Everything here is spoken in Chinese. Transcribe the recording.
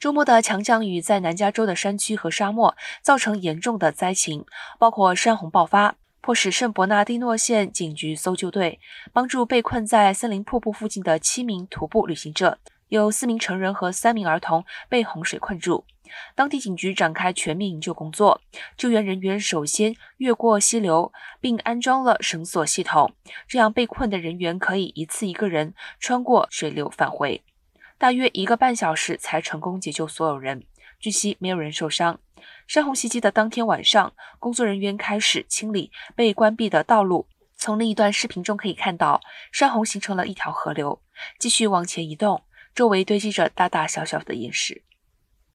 周末的强降雨在南加州的山区和沙漠造成严重的灾情，包括山洪爆发，迫使圣伯纳蒂诺县警局搜救队帮助被困在森林瀑布附近的七名徒步旅行者。有四名成人和三名儿童被洪水困住。当地警局展开全面营救工作，救援人员首先越过溪流，并安装了绳索系统，这样被困的人员可以一次一个人穿过水流返回。大约一个半小时才成功解救所有人，据悉没有人受伤。山洪袭击的当天晚上，工作人员开始清理被关闭的道路。从另一段视频中可以看到，山洪形成了一条河流，继续往前移动，周围堆积着大大小小的岩石。